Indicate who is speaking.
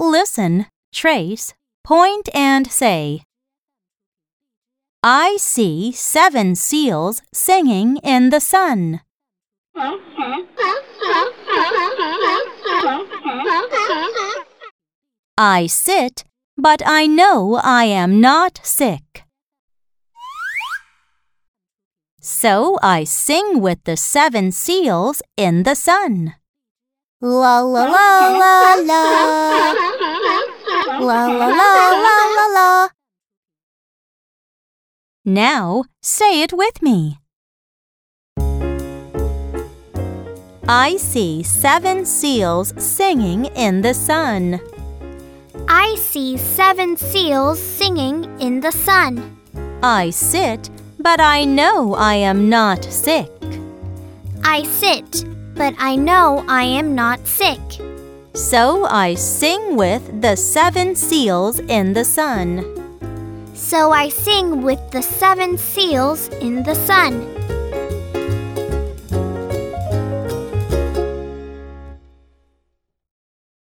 Speaker 1: Listen, trace, point, and say. I see seven seals singing in the sun. I sit, but I know I am not sick. So I sing with the seven seals in the sun. La la la la la. La la la la la la. Now say it with me. I see seven seals singing in the sun.
Speaker 2: I see seven seals singing in the sun.
Speaker 1: I sit, but I know I am not sick.
Speaker 2: I sit, but I know I am not sick.
Speaker 1: So I sing with the seven seals in the sun.
Speaker 2: So I sing with the seven seals in the sun.